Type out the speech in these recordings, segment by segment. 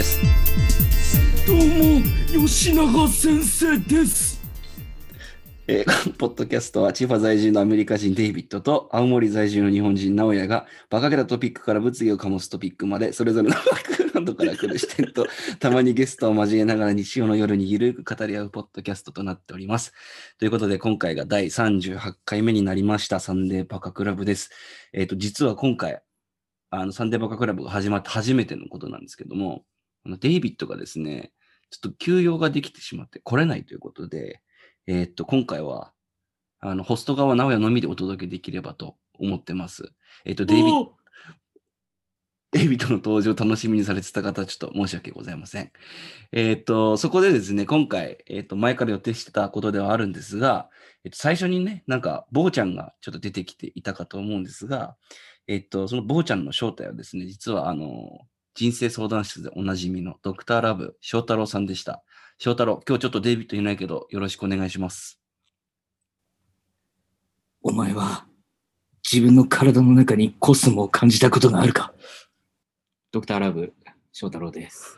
どうもなやです。どうも、吉永先生です。えーポッドキャストは千葉在住のアメリカ人デイビッドと青森在住の日本人直哉がバカげたトピックから物議を醸すトピックまでそれぞれのバックグラウンドから来る視点と たまにゲストを交えながら日曜の夜にゆるく語り合うポッドキャストとなっております。ということで今回が第38回目になりましたサンデーバカクラブです。えっ、と実は今回あのサンデーバカクラブが始まって初めてのことなんですけどもデイビッドがですねちょっと休養ができてしまって来れないということでえーっと、今回は、あの、ホスト側直哉のみでお届けできればと思ってます。えーっと、デイビッド、おデイビッドの登場を楽しみにされてた方はちょっと申し訳ございません。えーっと、そこでですね、今回、えーっと、前から予定してたことではあるんですが、えっと、最初にね、なんか、坊ちゃんがちょっと出てきていたかと思うんですが、えっと、その坊ちゃんの正体はですね、実は、あの、人生相談室でおなじみのドクターラブ翔太郎さんでした。翔太郎、今日ちょっとデイビッドいないけど、よろしくお願いします。お前は、自分の体の中にコスモを感じたことがあるか？ドクターラブ、翔太郎です。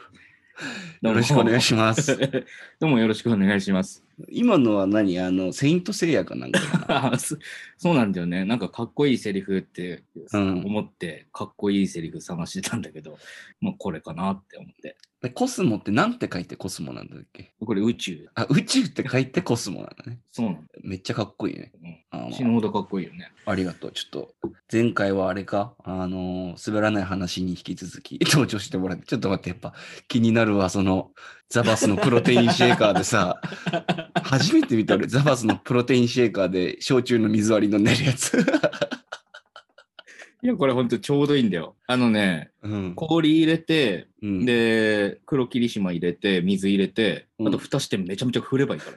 よろしくお願いします。どうもよろしくお願いします。今のは何？あの、セイントセイヤかなんかかそ そうなんだよね。なんかかっこいいセリフってうん思って、かっこいいセリフ探してたんだけど、まあこれかなって思って。でコスモってなんて書いてコスモなんだっけ？これ宇宙。あ、宇宙って書いてコスモなんだね。そうなんだめっちゃかっこいいね。うん死ぬほどかっこいいよね。ありがとう。ちょっと、前回はあれか、あのー滑らない話に引き続き登場してもらって、ちょっと待って、やっぱ気になるわ、その、ザバスのプロテインシェーカーでさ、初めて見た俺、ザバスのプロテインシェーカーで焼酎の水割り飲んでるやつ。いや、これほんとちょうどいいんだよ。あのね、うん。氷入れて、うん、で、黒霧島入れて、水入れて、うんあと蓋してめちゃめちゃ振ればいいか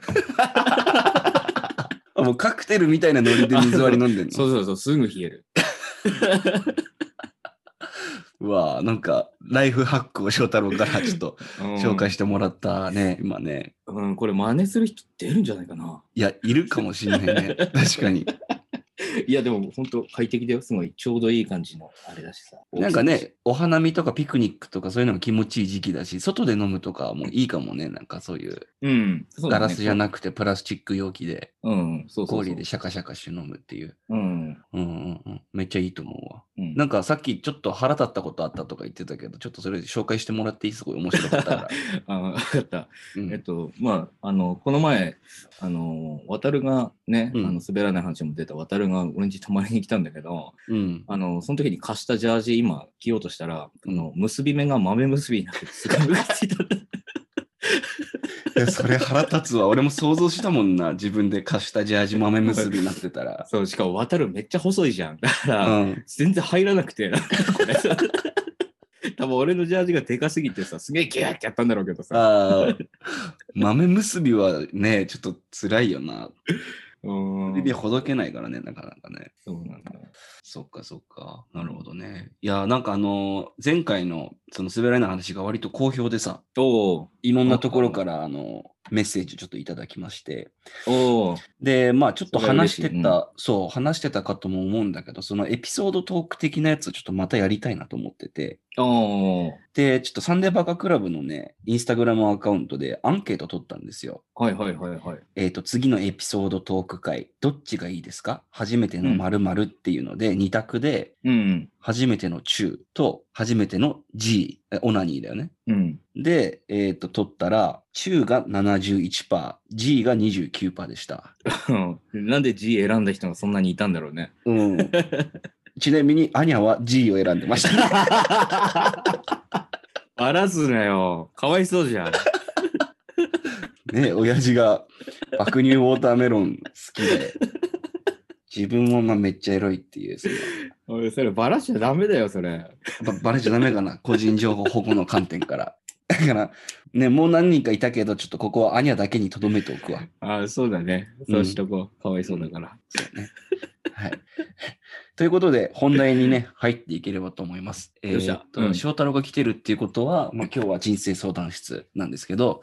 ら もうカクテルみたいなノリで水割り飲んでんの？そうそうそう、すぐ冷える。うわなんか、ライフハックを翔太郎からちょっと紹介してもらったね、今ね。うん、これ真似する人出るんじゃないかな。いや、いるかもしれないね。確かに。いや、でも本当快適だよ。すごいちょうどいい感じのあれだしさ。なんかね、お花見とかピクニックとかそういうのも気持ちいい時期だし、外で飲むとかもいいかもね。なんかそういううん。ねガラスじゃなくてプラスチック容器でうん、そうそうそう。氷でシャカシャカして飲むっていう。うん。うんうんうん。めっちゃいいと思うなんかさっきちょっと腹立ったことあったとか言ってたけど、ちょっとそれ紹介してもらっていい？すごい面白かったから。あわかった。うんえっと、まあ、あの、この前、あの、渡るがね、うんあの滑らない話も出た渡るが俺んち泊まりに来たんだけど、うん。あの、その時に貸したジャージ今着ようとしたら、あの、結び目が豆結びになっててすごい嬉しいた。いや、それ腹立つわ。俺も想像したもんな。自分で貸したジャージ豆結びになってたら。そう、しかも渡るめっちゃ細いじゃん。だから、うん。全然入らなくて、なんかこれさ 多分俺のジャージがでかすぎてさ、すげえギューってやったんだろうけどさ。豆結びはね、ちょっと辛いよな。指ほどけないからね、なかなかね。そうなんだ。そっかそっか。なるほどね。いや、なんかあの、前回のその滑らない話が割と好評でさ、いろんなところからあの、メッセージちょっといただきまして。で、まあちょっと話してた、うんそう、話してたかとも思うんだけど、そのエピソードトーク的なやつをちょっとまたやりたいなと思ってて。で、ちょっとサンデーバカクラブのね、インスタグラムアカウントでアンケート取ったんですよ。はいはいはいはい。えっ、と、次のエピソードトーク会、どっちがいいですか？初めての〇〇っていうので、2択で、うん。初めての中と初めての G、えオナニーだよね。うん。で、えっ、と、取ったら、中が71%、G が29%でした。なんで G 選んだ人がそんなにいたんだろうね。うん。ちなみに、アニャは G を選んでました。バラすなよ。かわいそうじゃん。ね、親父が爆乳ウォーターメロン好きで、自分もまあめっちゃエロいっていう、その おい、それバラしちゃダメだよ、それ。ばバレちゃダメかな、個人情報保護の観点から。だから、ね、もう何人かいたけど、ちょっとここはアニャだけに留めておくわ。ああ、そうだね。そうしとこう。かわいそうだから。そうね。はい。ということで、本題にね、入っていければと思います。えーっと、うん翔太郎が来てるっていうことは、まあ、今日は人生相談室なんですけど、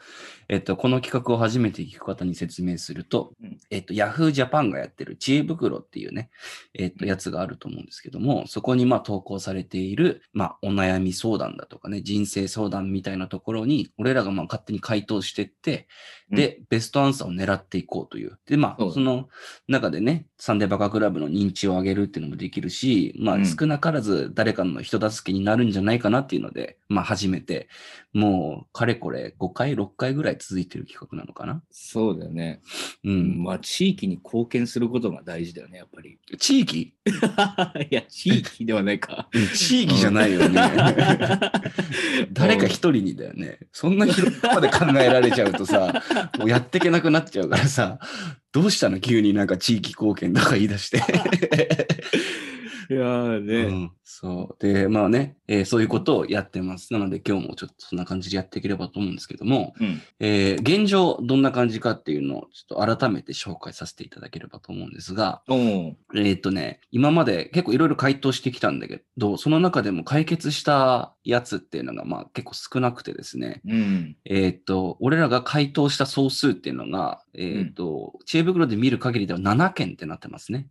えっと、この企画を初めて聞く方に説明すると、うん。えっと、Yahoo Japan がやってる知恵袋っていうね、えっと、うん。やつがあると思うんですけども、そこにまあ投稿されている、まあ、お悩み相談だとかね、人生相談みたいなところに、俺らがまあ勝手に回答してって、で、ベストアンサーを狙っていこうという。で、まあ、その中でね、サンデーバカクラブの認知を上げるっていうのもできるし、まあ、うん。少なからず誰かの人助けになるんじゃないかなっていうので、まあ、初めて、もう、かれこれ5回、6回ぐらい続いてる企画なのかな？そうだよね。うん。まあ、地域に貢献することが大事だよね、やっぱり。地域？いや、地域ではないか。うん地域じゃないよね。誰か一人にだよね。そんな広いとこまで考えられちゃうとさ、もうやってけなくなっちゃうからさ、どうしたの？急になんか地域貢献とか言い出して。いやーうね。ん、そう。で、まあね、えーそういうことをやってます。なので今日もちょっとそんな感じでやっていければと思うんですけども、うん。えー現状どんな感じかっていうのをちょっと改めて紹介させていただければと思うんですが、えーっとね、今まで結構いろいろ回答してきたんだけど、その中でも解決したやつっていうのがまあ結構少なくてですね、うん。えーっと、俺らが回答した総数っていうのが、えーっと、知恵袋で見る限りでは7件ってなってますね。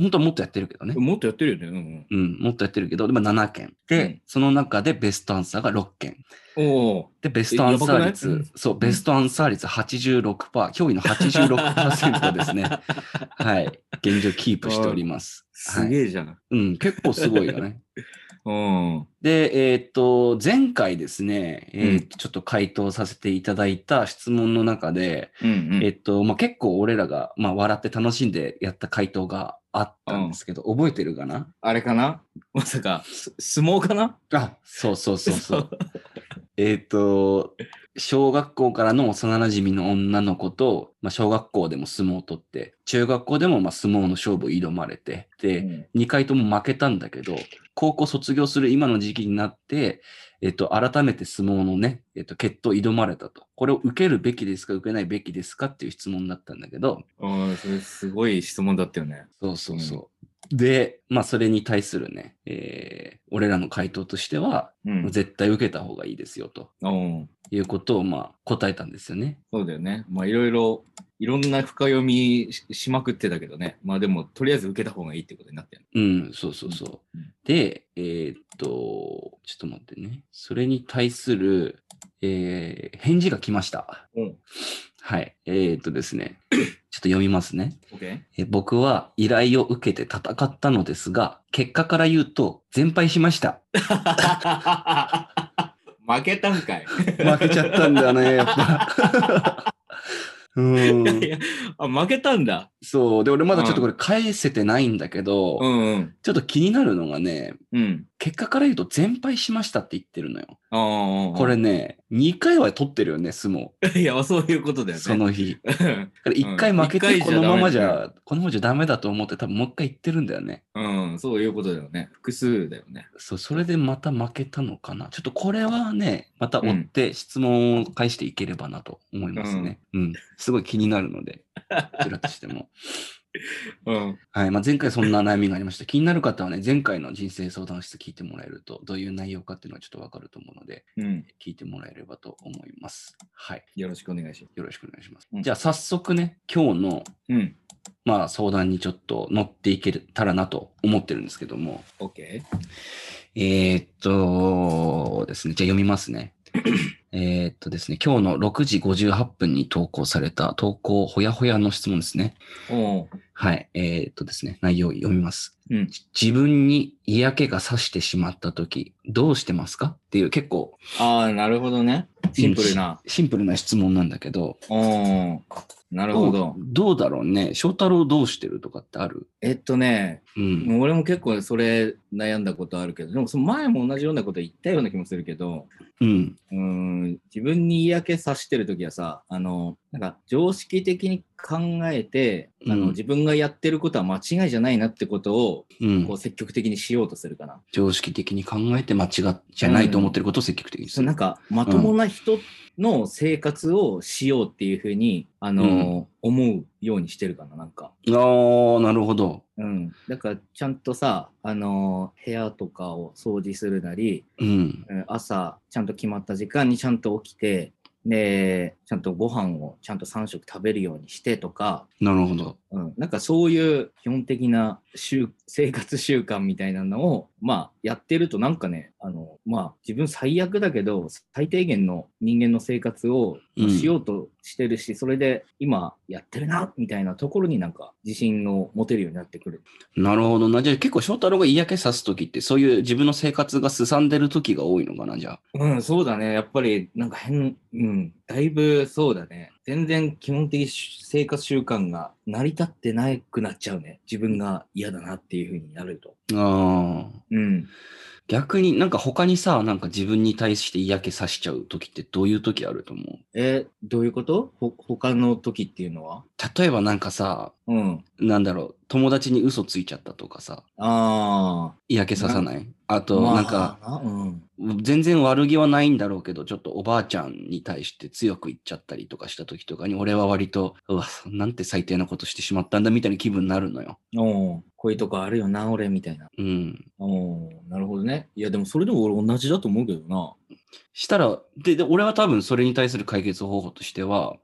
本当はもっとやってるけどね。もっとやってるよね。うん、もっとやってるけど、でも7件。で、うんその中でベストアンサーが6件。うん。おうで、ベストアンサー率、うんそう、ベストアンサー率86%、驚異の86%ですね。はい。現状キープしております。すげえじゃん。うん、結構すごいよね。うん。で、えーっと、前回ですね、えーちょっと回答させていただいた質問の中で、うんうん。えっと、まあ、結構俺らが、まあ、笑って楽しんでやった回答があったんですけど、覚えてるかな？あれかな？まさか、す相撲かな？あ、そうそうそうそう。えっと、小学校からの幼馴染の女の子と、まあ、小学校でも相撲を取って、中学校でもまあ相撲の勝負を挑まれて、で、うん。2回とも負けたんだけど、高校卒業する今の時期になって、えっと、改めて相撲のね、えっと、決闘を挑まれたと。これを受けるべきですか、受けないべきですかっていう質問だったんだけど、うん、それすごい質問だったよね。そうそうそう。で、まあ、それに対するね、えー俺らの回答としては、うん。絶対受けた方がいいですよ、とうん。いうことを、まあ、答えたんですよね。そうだよね。まあいろいろ、いろんな深読みししまくってたけどね。まあでも、とりあえず受けた方がいいってことになってる。うん、そうそうそう。うんで、えーっと、ちょっと待ってね。それに対する、えー返事が来ました。うん。はい。えーっとですね。ちょっと読みますね。え僕は依頼を受けて戦ったのですが、結果から言うと、全敗しました。負けたんかい。負けちゃったんだよね、やっぱ。うーん。いやあ、負けたんだ。そう。で、俺まだちょっとこれ返せてないんだけど、うんうん。ちょっと気になるのがね、うん。結果から言うと全敗しましたって言ってるのよ。これね、2回は取ってるよね、相撲。いや、そういうことだよね。その日。から1回負けてこのままじゃ、このままじゃダメだと思って多分もう一回言ってるんだよね。うん、そういうことだよね。複数だよね。そう、それでまた負けたのかな。ちょっとこれはね、また追って質問を返していければなと思いますね。うん。すごい気になるので、こ ちらとしても。うん。はい。まあ、前回そんな悩みがありました。気になる方はね、前回の人生相談室聞いてもらえると、どういう内容かっていうのはちょっとわかると思うので、うん。聞いてもらえればと思います。はい。よろしくお願いします。よろしくお願いします。うんじゃあ、早速ね、今日の、うん。まあ、相談にちょっと乗っていけたらなと思ってるんですけども、OK? えーっとですね、じゃあ読みますね。えーっとですね、今日の6時58分に投稿された投稿ほやほやの質問ですね。はい。えーっとですね、内容を読みます。うん。自分に嫌気がさしてしまったとき、どうしてますか？っていう結構ああ、なるほどね。シンプルな。シンプルな質問なんだけど。なるほど。どうだろうね。翔太郎どうしてるとかってある？えっとね、うん。俺も結構それ悩んだことあるけど、でもその前も同じようなこと言ったような気もするけど、うん。うーん、自分に嫌気さしてるときはさ、あの、なんか常識的に考えて、あのうん自分がやってることは間違いじゃないなってことをうんこう積極的にしようとするかな。常識的に考えて間違っじゃないと思ってることを積極的にする。そうなんかまともな人の生活をしようっていうふうに、あの思うようにしてるかな、なんか。ああ、なるほど。うん。だからちゃんとさ、あの部屋とかを掃除するなり、うん。うん朝ちゃんと決まった時間にちゃんと起きて、で、ちゃんとご飯をちゃんと3食食べるようにしてとか、なるほど。うん、なんかそういう基本的な習生活習慣みたいなのを、まあ、やってるとなんかね、あの、まあ、自分最悪だけど、最低限の人間の生活をうんしようとしてるし、それで今やってるな、みたいなところになんか自信を持てるようになってくる。なるほどな。じゃあ結構翔太郎が嫌気さすときって、そういう自分の生活がすさんでるときが多いのかな、じゃあ。うん、そうだね。やっぱり、なんか変、うん、だいぶそうだね。全然基本的生活習慣が成り立ってなくなっちゃうね。自分が嫌だなっていうふうになると。ああ。うん。逆になんか他にさ、なんか自分に対して嫌気さしちゃうときってどういうときあると思う？え、どういうこと？ほ他の時っていうのは？例えばなんかさ、うん。なんだろう、友達に嘘ついちゃったとかさ、あ嫌気ささない？ああ。と、まあなんか、なうん。全然悪気はないんだろうけど、ちょっとおばあちゃんに対して強く言っちゃったりとかした時とかに、俺は割と、うわ、なんて最低なことしてしまったんだみたいな気分になるのよ。おうこういうとこあるよな、俺、みたいな。うん。おうなるほどね。いや、でもそれでも俺同じだと思うけどな。したら、で、で俺は多分それに対する解決方法としては、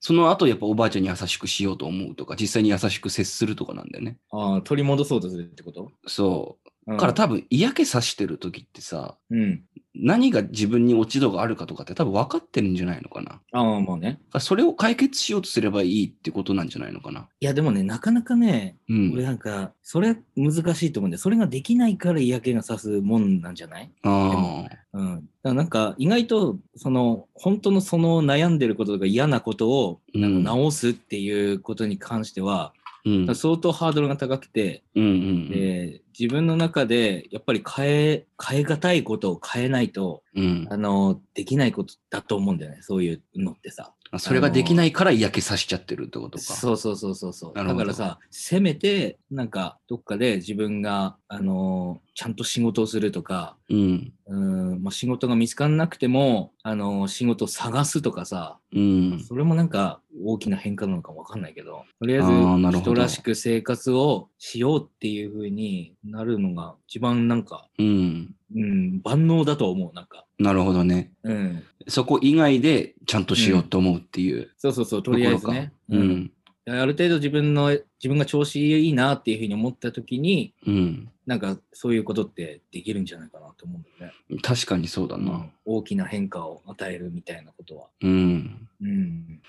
その後やっぱおばあちゃんに優しくしようと思うとか、実際に優しく接するとかなんだよね。ああ、取り戻そうとするってこと？そう。うんだから多分嫌気さしてる時ってさ、うん。何が自分に落ち度があるかとかって多分分かってるんじゃないのかな。ああ、まあね。それを解決しようとすればいいってことなんじゃないのかな。いや、でもね、なかなかね、うん。俺なんか、それ難しいと思うんで、それができないから嫌気がさすもんなんじゃない？ああ。うん。だからなんか、意外と、その、本当のその悩んでることとか嫌なことをうん。直すっていうことに関しては、うん。相当ハードルが高くて、うんうんで自分の中でやっぱり変え、変え難いことを変えないと、うん。あの、できないことだと思うんだよね、そういうのってさ。あそれができないから嫌気さしちゃってるってことか。そうそうそうそうそう。だからさ、せめて、なんか、どっかで自分が、あのちゃんと仕事をするとか、うん。うん、まあ、仕事が見つからなくても、あの仕事を探すとかさ、うん。それもなんか大きな変化なのかわかんないけど、とりあえず人らしく生活をしようっていう風になるのが一番なんか、うん。うん、万能だと思う、なんか。なるほどね。うん。そこ以外でちゃんとしようと思うっていうそうそうそう、ところか。とりあえずね。う。ん。ある程度自分の、自分が調子いいなっていうふうに思った時に、うん。なんかそういうことってできるんじゃないかなと思うんだよね。確かにそうだな。うん大きな変化を与えるみたいなことは。うん。うん。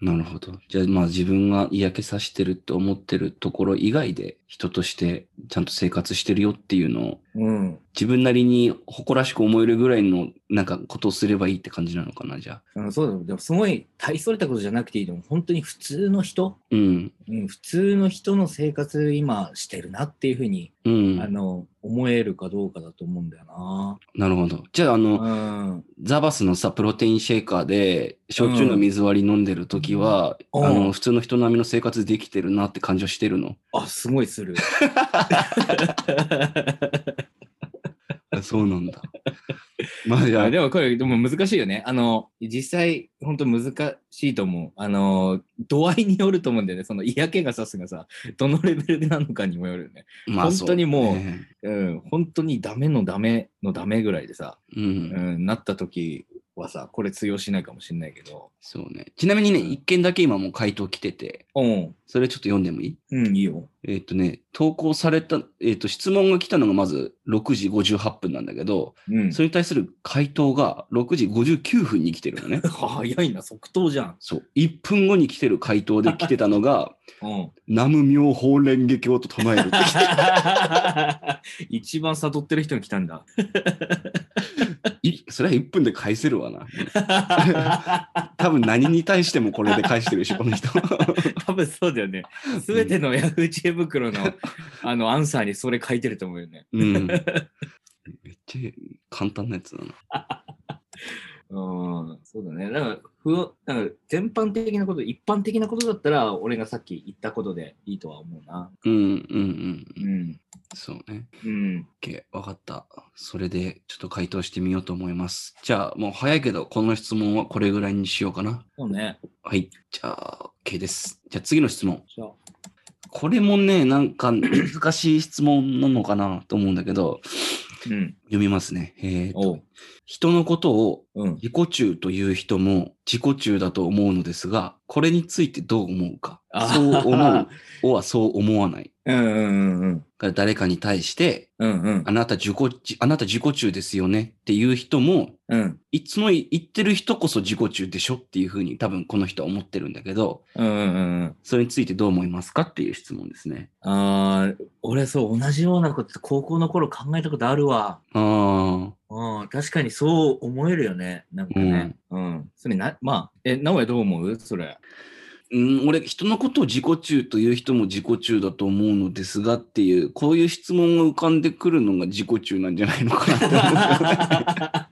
なるほど。じゃあまあ自分が嫌気さしてるって思ってるところ以外で人としてちゃんと生活してるよっていうのをうん。自分なりに誇らしく思えるぐらいのなんかことをすればいいって感じなのかな、じゃあ。うん、そうだよ。でもすごい大それたことじゃなくていいでも本当に普通の人、うん。うん、普通の人の生活今してるなっていうふうに、うんあ。の、思えるかどうかだと思うんだよな。なるほど。じゃあ、あの、うん。ザバスのさ、プロテインシェーカーで、焼酎の水割り飲んでるときは、うんあの、普通の人並みの生活できてるなって感じはしてるの？あ、すごいする。そうなんだ。まあ、じゃあいや、でもこれ、でも難しいよね。あの、実際、本当難しいと思う。あの、度合いによると思うんだよね。その嫌気がさすがさ、どのレベルなのかにもよるよね。まあ本当にもうそねうん、本当にダメのダメのダメぐらいでさ、う。うんん、なった時はさ、これ通用しないかもしれないけど。そうね。ちなみにね、一件だけ今もう回答来てて、うん、それちょっと読んでもいい？うん、いいよ。えっ、とね、投稿された、えっ、と、質問が来たのがまず6時58分なんだけど、うん。それに対する回答が6時59分に来てるのね。早いな、即答じゃん。そう。1分後に来てる回答で来てたのが、うん。南無妙法蓮華経と唱えるって来て 一番悟ってる人に来たんだ。いそれは1分で返せるわな。多分何に対してもこれで返してるし、この人。多分そうだよね。すべてのヤフー知恵袋の あのアンサーにそれ書いてると思うよね。うん。めっちゃ簡単なやつだな。うん、そうだね。だから、ふわなんか全般的なこと、一般的なことだったら、俺がさっき言ったことでいいとは思うな。うんうんうんううん。ん。そうね。うん。OK、わかった。それでちょっと回答してみようと思います。じゃあ、もう早いけど、この質問はこれぐらいにしようかな。そうね。はい。じゃあ、OK です。じゃあ次の質問。じゃあこれもね、なんか難しい質問なのかなと思うんだけど、うん。読みますね。えーと。人のことをうん。自己中という人も自己中だと思うのですが、これについてどう思うか。あそう思う。おはそう思わない。うんうんうんうん。誰かに対して、うんうんあ。なた自己、あなた自己中ですよねっていう人も、うん。いつも言ってる人こそ自己中でしょっていうふうに多分この人は思ってるんだけど、うんうんうん。それについてどう思いますかっていう質問ですね。ああ、俺そう、同じようなこと高校の頃考えたことあるわ。あうん、確かにそう思えるよね。なんかね。うん。それな、まあ、え、直哉どう思う？それ。あ、うん、俺、人のことを自己中という人も自己中だと思うのですがっていう、こういう質問が浮かんでくるのが自己中なんじゃないのかなって。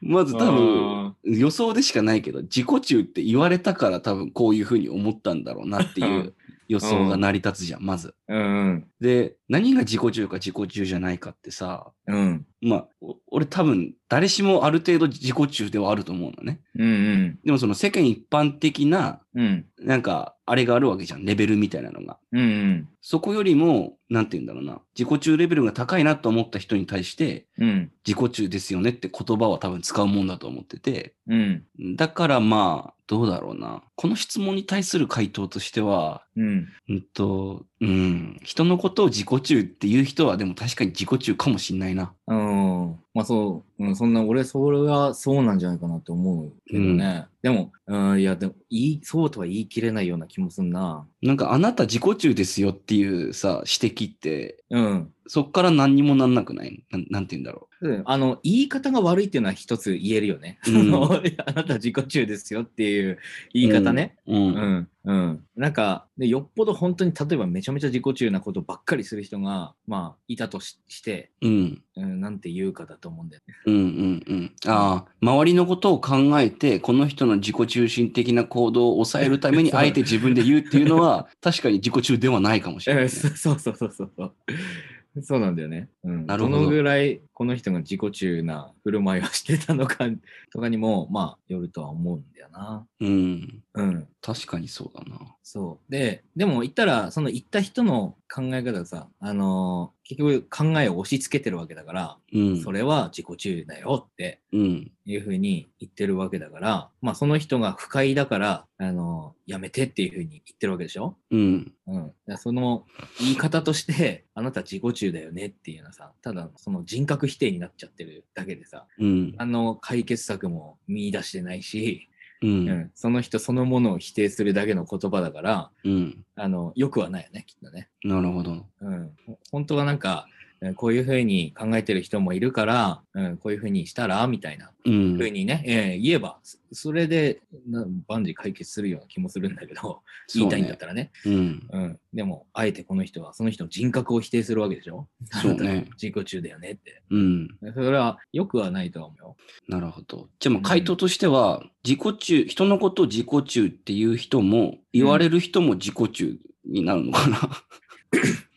まず多分、予想でしかないけど、自己中って言われたから多分こういうふうに思ったんだろうなっていう予想が成り立つじゃん、まず。うんうん。で、何が自己中か自己中じゃないかってさ、うん。まあ、お俺多分誰しもある程度自己中ではあると思うのね。うんうん。でもその世間一般的な、うん。なんか、あれがあるわけじゃん。レベルみたいなのが。うんうん。そこよりも、なんて言うんだろうな。自己中レベルが高いなと思った人に対して、うん。自己中ですよねって言葉は多分使うもんだと思ってて。うん。だからまあ、どうだろうな。この質問に対する回答としては、うん。うんと、うん、人のことを自己中っていう人はでも確かに自己中かもしんないな。うん。まあそう、うん、そんな、俺、それはそうなんじゃないかなって思うけどね。でも、うん、いや、でも、いい、そうとは言い切れないような気もすんな。なんかあなた自己中ですよっていうさ、指摘って、うん。そっから何にもなんなくない？なんなんて言うんだろうんあの、言い方が悪いっていうのは一つ言えるよね。うん あなた自己中ですよっていう言い方ね。う。う。うんん。うん。なんか、でよっぽど本当に、例えばめちゃめちゃ自己中なことばっかりする人が、まあ、いたとしして、うん。うん、なんて言うかだと思うんだよね。うんうんうん。ああ、周りのことを考えて、この人の自己中心的な行動を抑えるために、あえて自分で言うっていうのは、確かに自己中ではないかもしれない、ね。えそうそうそうそうそう。そうなんだよね。うん、なるほどどのぐらいこの人が自己中な振る舞いをしてたのか とかにも、まあ、よるとは思うんだよな。うん。うん。確かにそうだな。そう。で、でも言ったら、その言った人の考え方がさ、あのー結局考えを押し付けてるわけだから、うん。それは自己中だよってうん。いうふうに言ってるわけだから、まあその人が不快だから、あのーやめてっていうふうに言ってるわけでしょ？うん。うん。その言い方として、あなた自己中だよねっていうのはさ、ただその人格否定になっちゃってるだけでさ、うん。あの解決策も見出してないし、う。うんん、その人そのものを否定するだけの言葉だから、うん。あの、良くはないよね、きっとね。なるほど。うん。ほ本当はなんか、えーこういうふうに考えてる人もいるから、うん、こういうふうにしたらみたいなうんふう。にね、えー言えば、そそれでな万事解決するような気もするんだけど、言いたいんだったらね。うん。うん。でも、あえてこの人はその人の人格を否定するわけでしょ？そうね自己中だよねって。うん。それは良くはないとは思うよ。なるほど。じゃあもう回答としては、自己中、人のことを自己中っていう人も、言われる人も自己中になるのかな？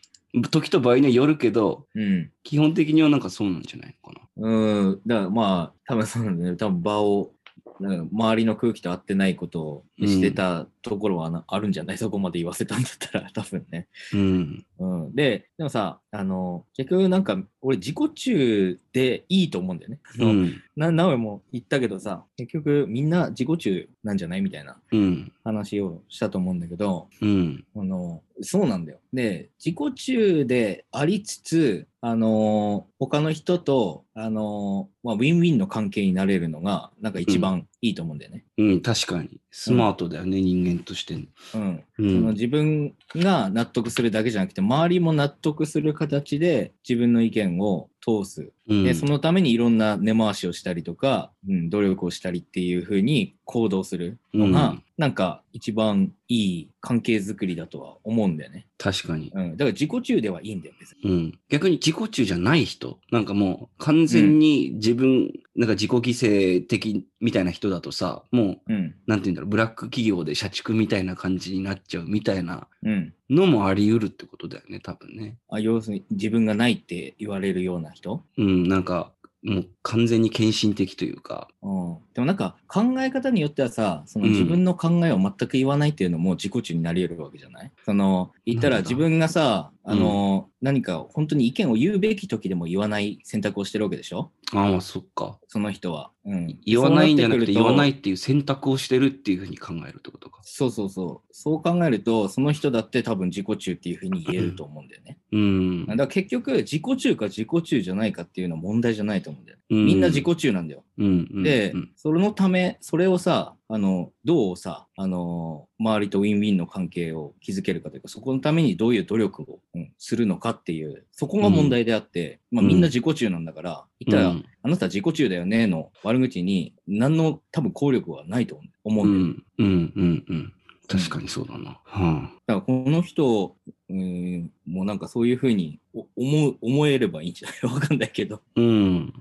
時と場合にはよるけど、うん。基本的にはなんかそうなんじゃないのかな。うん。だからまあ、多分そうなんだよね。多分場を、なんか周りの空気と合ってないことをしてたところはな、あるんじゃない？そこまで言わせたんだったら、多分ね。うん。うん。で、でもさ、あの、結局なんか、俺自己中でいいと思うんだよね。うん。な、なおも言ったけどさ、結局みんな自己中なんじゃない？みたいなうん。話をしたと思うんだけど、うん。あの、そうなんだよ。で、自己中でありつつ、あの、他の人と、あの、まあ、ウィンウィンの関係になれるのが、なんか一番いいと思うんだよね。うん。確かに。スマートだよね、人間として。うん。うそのん。自分が納得するだけじゃなくて、周りも納得する形で自分の意見を通す。うんで、そのためにいろんな根回しをしたりとか、うん、努力をしたりっていうふうに行動するのが、うんなんか一番いい関係づくりだとは思うんだよね。確かに。うん。だから自己中ではいいんだよ、別に。うん。逆に自己中じゃない人、なんかもう完全に自分、なんか自己犠牲的みたいな人だとさ、もう、うん。なんて言うんだろう、ブラック企業で社畜みたいな感じになっちゃうみたいなうん。のもあり得るってことだよね、多分ね。あ要するに自分がないって言われるような人？うん、なんか、もう完全に献身的というか、うん。でもなんか考え方によってはさ、そのうん自分の考えを全く言わないっていうのも自己中になり得るわけじゃない？その言ったら自分がさ、あの、何か本当に意見を言うべき時でも言わない選択をしてるわけでしょ？ああ、そっか。その人は。うん、言わないんじゃなくて言わないい。っていう選択をしてるっていうふうに考えるってことか。そうそうそう。そう考えると、その人だって多分自己中っていうふうに言えると思うんだよね。うんだ。から結局、自己中か自己中じゃないかっていうのは問題じゃないと思うんだよみんな自己中なんだよ。うんうんで、うんそれのため、それをさ、あの、どうさ、あの、周りとウィンウィンの関係を築けるかというか、そこのためにどういう努力を、うんするのかっていう、そこが問題であって、まあみんな自己中なんだから、言ったら、うんあなた自己中だよねの悪口に、何の多分効力はないと思ううんだよ。んうんうんうん。確かにそうだな。はだからこの人、うん、もうなんかそういうふうにお思う思えればいいんじゃない？わかんないけど。あ、うん。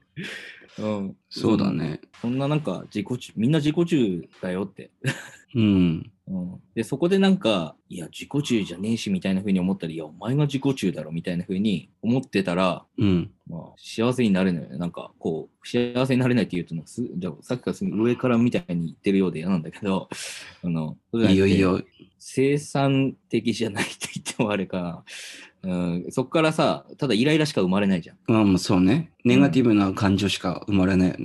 うん、そうだね。そんななんか自己中、みんな自己中だよって。うん。うん、で、そこでなんか、いや、自己中じゃねえしみたいな風に思ったり、いや、お前が自己中だろみたいな風に思ってたら、うん。まあ、幸せになれないよね。なんか、こう、幸せになれないって言うとのす、じゃあさっきからすぐ上からみたいに言ってるようで嫌なんだけど、あの、いいよいいよ。生産的じゃないって言ってもあれかな。うん、そこからさ、ただイライラしか生まれないじゃん。まあまあそうね。ネガティブな感情しか生まれないよね。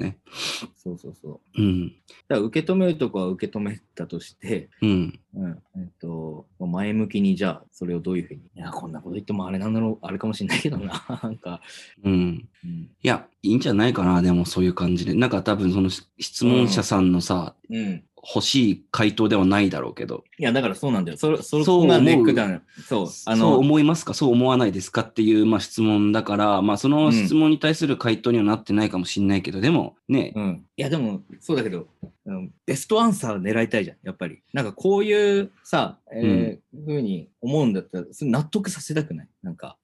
そうそうそう。うん。だから受け止めるとこは受け止めたとして、うん。うん、えっと、前向きにじゃあ、それをどういうふうに、いや、こんなこと言ってもあれなんだろう、あれかもしれないけどな、なんか、うん。うん、いや、いいんじゃないかな、でもそういう感じで。なんか多分その質問者さんのさ、うん。欲しい回答ではないだろうけど、いや、だからそうなんだよ。それ、そこがネックだね。そう、あそうの、思いますか？そう思わないですか？っていう、まあ、質問だから、まあ、その質問に対する回答にはなってないかもしれないけど、でもね、うん。いや、でも、そうだけど、うん、ベストアンサー狙いたいじゃん、やっぱり。なんかこういうさ、えーふうに思うんだったら、それ納得させたくない？なんか。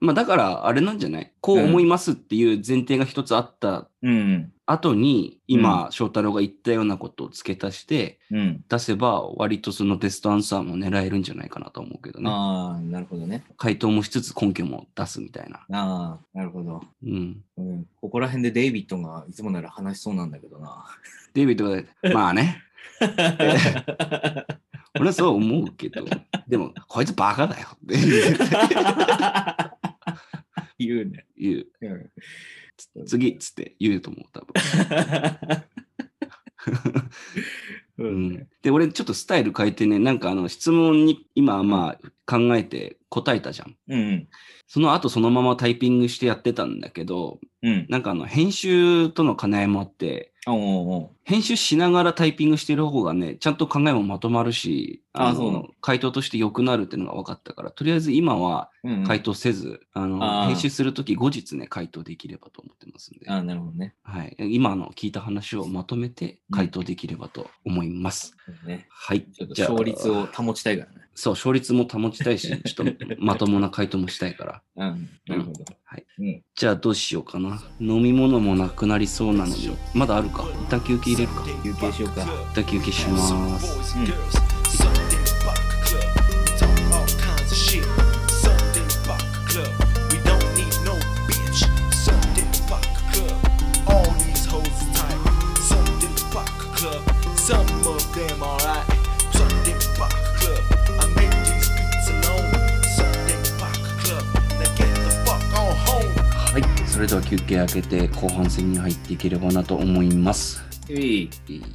まあ、だから、あれなんじゃない？こう思いますっていう前提が一つあったうん。後に、今、翔太郎が言ったようなことを付け足してうん。出せば、割とそのベストアンサーも狙えるんじゃないかなと思うけどね。ああ、なるほどね。回答もしつつ根拠も出すみたいな。ああ、なるほど。うん。うん。ここら辺でデイビッドがいつもなら話しそうなんだけどな。デイビッドが、まあね、俺はそう思うけど、でも、こいつバカだよって 言うね。言う。うん次っつって言うと思う、多分。で、俺ちょっとスタイル変えてね、なんかあの質問に今まあ考えて答えたじゃん。うん。その後そのままタイピングしてやってたんだけど、うん。なんかあの編集との兼ね合いもあって、編集しながらタイピングしてる方がね、ちゃんと考えもまとまるし、のあの回答として良くなるっていうのが分かったから、とりあえず今は回答せず、あの編集するとき後日ね、回答できればと思ってますんで、あなるほどね。はい、今の聞いた話をまとめて回答できればと思います。そうねはい。ちょっと勝率を保ちたいからね。そう、勝率も保ちたいし、ちょっとまともな回答もしたいから。うん。なるほど。はい。うん。じゃあどうしようかな。飲み物もなくなりそうなので、まだあるか。一旦休憩入れるか。休憩しようか。一旦休憩します。うん。れでは休憩明けて後半戦に入っていければなと思います。うい。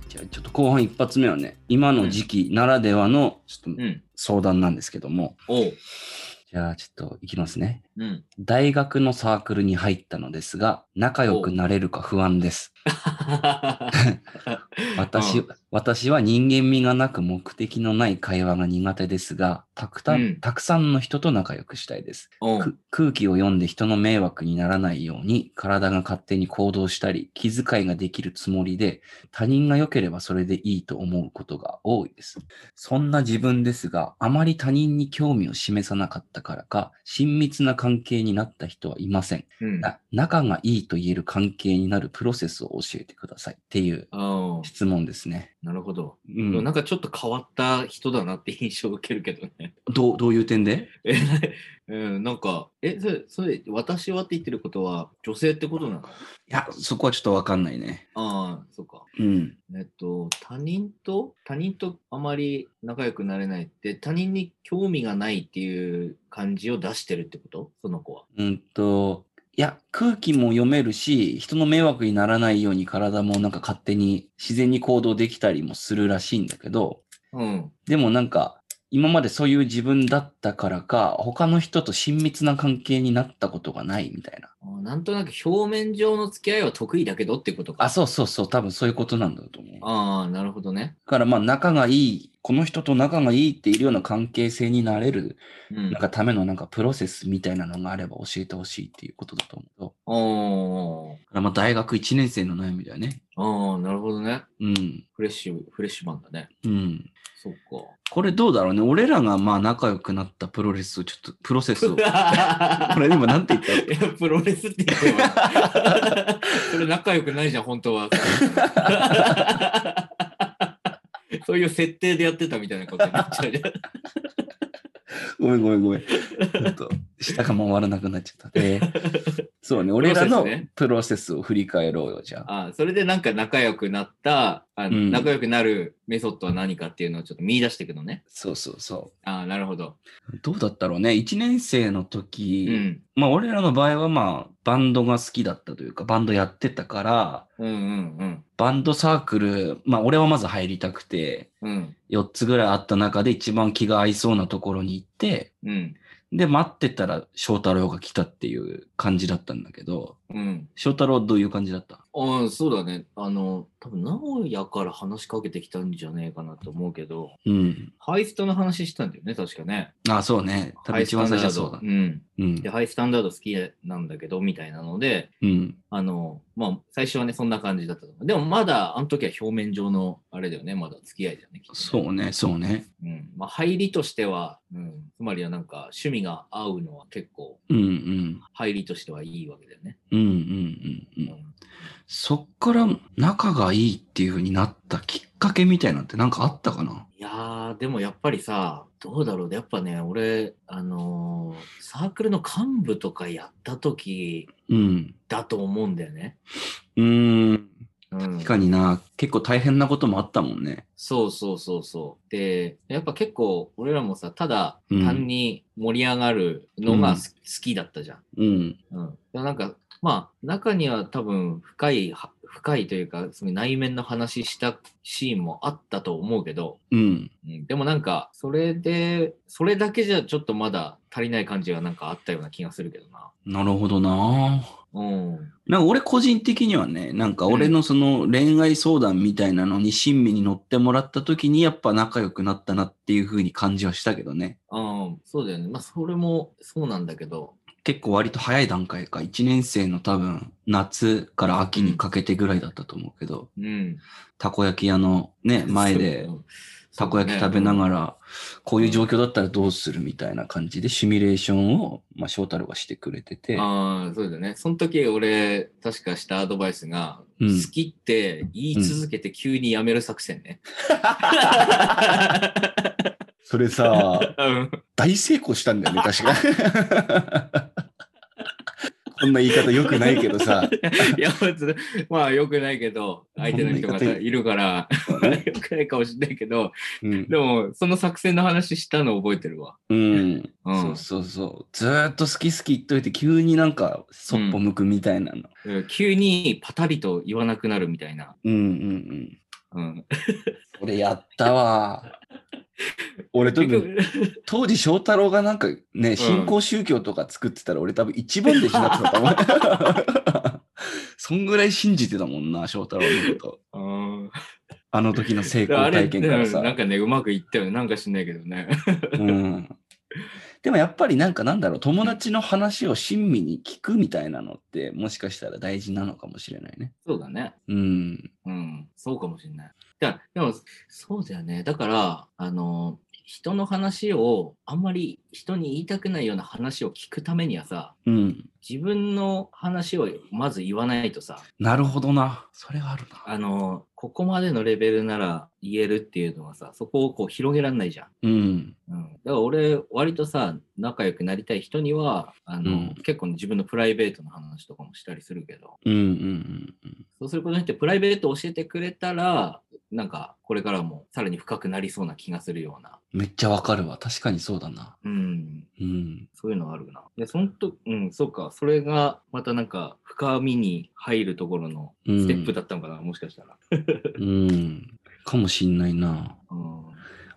じゃあちょっと後半一発目はね、今の時期ならではのちょっとうん。相談なんですけども、おう。じゃあちょっといきますね。うん。大学のサークルに入ったのですが、仲良くなれるか不安です。私うん私は人間味がなく目的のない会話が苦手ですが、たくさん、うんたくさんの人と仲良くしたいです。空気を読んで人の迷惑にならないように体が勝手に行動したり気遣いができるつもりで他人が良ければそれでいいと思うことが多いです。そんな自分ですがあまり他人に興味を示さなかったからか親密な関係になった人はいません。うん。な仲がいいと言える関係になるプロセスを教えてくださいっていう質問ですね。なるほど。うんなんかちょっと変わった人だなって印象を受けるけどね。どうどういう点で？え、うん、なんか、え、それ、それ、私はって言ってることは、女性ってことなの？いや、そこはちょっとわかんないね。ああ、そうか。うん。えっと、他人と、他人とあまり仲良くなれないって、他人に興味がないっていう感じを出してるってこと？その子は。うんと、いや、空気も読めるし、人の迷惑にならないように体もなんか勝手に自然に行動できたりもするらしいんだけど、うん。でもなんか、今までそういう自分だったからか、他の人と親密な関係になったことがないみたいな。あなんとなく表面上の付き合いは得意だけどってことか。あ、そうそうそう、多分そういうことなんだと思う。だああ、なるほどね。からまあ仲がいい、この人と仲がいいっているような関係性になれる、うんなん。かためのなんかプロセスみたいなのがあれば教えてほしいっていうことだと思うと。おーだからまあ大学1年生の悩みだよね。ああ、なるほどね。うん。フレッシュ、フレッシュマンだね。うん。そうか。これどうだろうね。俺らがまあ仲良くなったプロレスをちょっと、プロセスを。こ これ今なんて言ったいや、プロレスって言って。それ仲良くないじゃん、本当は。そういう設定でやってたみたいなことになっちゃうじゃん。ごめんごめんごめん。下が回らなくなっちゃった。で、そうね。俺らのプロセスを振り返ろうよ、じゃあ。あそれでなんか仲良くなったあの、うん仲良くなるメソッドは何かっていうのをちょっと見出していくのね。そうそうそああ、なるほど。う。どうだったろうね。1年生のう時、ん。まあ俺らの場合はまあ、バンドが好きだったというか、バンドやってたから、うんうんうん。バンドサークル、まあ俺はまず入りたくて、うん。4つぐらいあった中で一番気が合いそうなところに行って、うん。で、待ってたら翔太郎が来たっていう感じだったんだけど、うん。翔太郎どういう感じだった？ああ、そうだね。あの、多分、直哉から話しかけてきたんじゃねえかなと思うけど、うん。ハイストの話したんだよね、確かね。あ、そうね。多分一番最初はそうだハイスタンダード。うん。うんで、。ハイスタンダード好きなんだけど、みたいなので、うん。あの、まあ、最初はね、そんな感じだった。でも、まだ、あの時は表面上の、あれだよね、まだ付き合いだよね。ねそうね、そうね。うん。まあ、入りとしては、うん。つまりはなんか、趣味が合うのは結構、うんうん。入りとしてはいいわけだよね。うんうんうんう。うんん。そっから仲がいいっていう風になったきっかけみたいなんてなんかあったかな？いやー、でもやっぱりさ、どうだろう。やっぱね、俺、あのーサークルの幹部とかやった時うん。だと思うんだよね。うーん。うん確。かにな。結構大変なこともあったもんね。そうそうそうそう。で、やっぱ結構俺らもさ、ただうん単に盛り上がるのがす好きだったじゃん。うん。うん。だからなんか、まあ、中には多分深いは、深いというか、その内面の話したシーンもあったと思うけど、うん。うん、でもなんか、それで、それだけじゃちょっとまだ足りない感じがなんかあったような気がするけどな。なるほどな。うん。なんか俺個人的にはね、なんか俺のその恋愛相談みたいなのに親身に乗ってもらった時にやっぱ仲良くなったなっていう風に感じはしたけどね。ああ、そうだよね。まあ、それもそうなんだけど、結構割と早い段階か、1年生の多分夏から秋にかけてぐらいだったと思うけど、うん。たこ焼き屋のね、前でたこ焼き食べながら。ら、こういう状況だったらどうするみたいな感じでシミュレーションを、まあ、翔太郎がしてくれてて、ああ、そうだね。その時俺、確かしたアドバイスが、うん好きって言い続けて急にやめる作戦ね。それさ、うん。大成功したんだよね、確か。こんな言い方良くないけどさ、いや、まあ、よくないけど、相手の人がさいるから、よくないかもしれないけど、うんでも、その作戦の話したの覚えてるわ。うん、うんそうそうそう。ずーっと好き好き言っといて、急になんかそっぽ向くみたいなの。うん急にパタリと言わなくなるみたいな。うんうんうん。うん。俺やったわ。俺多分、当時翔太郎がなんかね、新興宗教とか作ってたら俺多分一番弟子だったと思う。そんぐらい信じてたもんな、翔太郎のこと。うんあの時の成功体験からさ。なんかね、うまくいったよね。なんか知んないけどね。うんでもやっぱりなんかなんだろう、友達の話を親身に聞くみたいなのって、もしかしたら大事なのかもしれないね。そうだね。うん。うん、そうかもしれない。だでも、そうだよね。だから、あの、人の話を、あんまり人に言いたくないような話を聞くためにはさ、うん。自分の話をまず言わないとさ、なるほどな。それはあるな。あの、ここまでのレベルなら言えるっていうのはさ、そこをこう広げられないじゃん。うん。うん、だから俺、割とさ、仲良くなりたい人には、あの、うん結構自分のプライベートの話とかもしたりするけど、うんうんうんそうすることによってプライベートを教えてくれたら、なんかこれからもさらに深くなりそうな気がするような、うん。めっちゃわかるわ。確かにそうだな。うん、うん。そういうのがあるな。で、そのと、うん、そうか、それがまたなんか深みに入るところのステップだったのかな、もしかしたら。うん。かもしんないな。うん。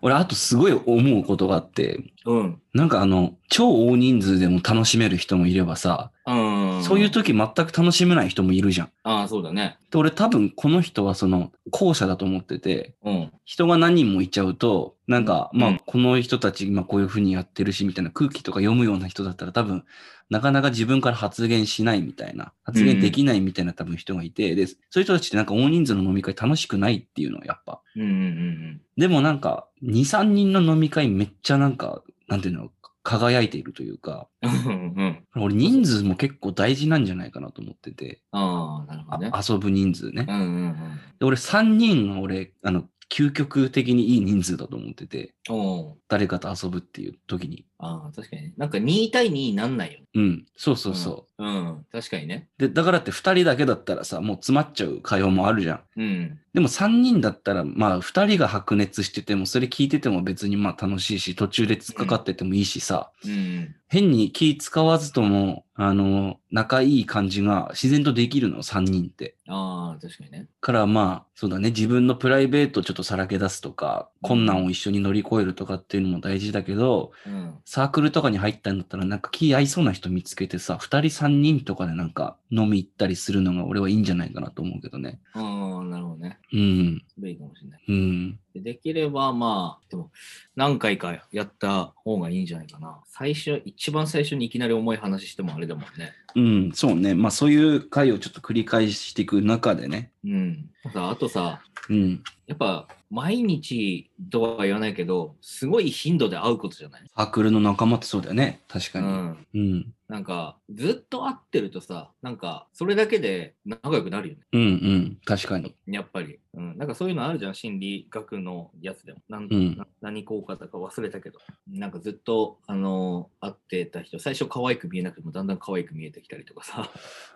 俺、あとすごい思うことがあって、うん。なんかあの、超大人数でも楽しめる人もいればさ、うん、そういう時全く楽しめない人もいるじゃん。ああ、そうだね。で、俺多分この人はその後者だと思ってて、うん。人が何人もいちゃうと、なんか、うんうんまあ、この人たち今こういう風にやってるし、みたいな空気とか読むような人だったら多分、なかなか自分から発言しないみたいな、発言できないみたいな多分人がいて、で、そういう人たちってなんか大人数の飲み会楽しくないっていうのはやっぱ。うんうんうんでもなんか、2、3人の飲み会めっちゃなんか、なんていうの、輝いているというか、うん。うんうん。俺人数も結構大事なんじゃないかなと思ってて、ああ、なるほどね。あ遊ぶ人数ねう。んうんうん。で俺3人が俺、あの、究極的にいい人数だと思ってて、おう誰かと遊ぶっていう時に。ああ、確かにね。なんか2対2になんないよね。うん、そうそうそう。うん。うん。確かにね。で、だからって2人だけだったらさ、もう詰まっちゃう会話もあるじゃん。うん。でも3人だったら、まあ2人が白熱してても、それ聞いてても別にまあ楽しいし、途中で突っかかっててもいいしさ、うん。変に気使わずとも、あの、仲いい感じが自然とできるの、3人って。ああ、確かにね。からまあ、そうだね、自分のプライベートをちょっとさらけ出すとか、困難を一緒に乗り越えるとかっていうのも大事だけど、うん。サークルとかに入ったんだったら、なんか気合いそうな人見つけてさ、二人三人とかでなんか飲み行ったりするのが俺はいいんじゃないかなと思うけどね。ああ、なるほどね。うん。それいいかもしれない。うん。でできれば、まあ、でも、何回かやった方がいいんじゃないかな。最初、一番最初にいきなり重い話してもあれだもんね。うん、そうね。まあそういう回をちょっと繰り返していく中でね。うん。さあとさ、うん。やっぱ、毎日とは言わないけど、すごい頻度で会うことじゃない？サークルの仲間ってそうだよね。確かに。うん。うん。なんか、ずっと会ってるとさ、なんか、それだけで仲良くなるよね。うんうん。確かに。やっぱり。うん。なんかそういうのあるじゃん、心理学のやつでも。なんうんな何効果だか忘れたけど。なんかずっと、あの会ってた人、最初可愛く見えなくてもだんだん可愛く見えてきたりとかさ。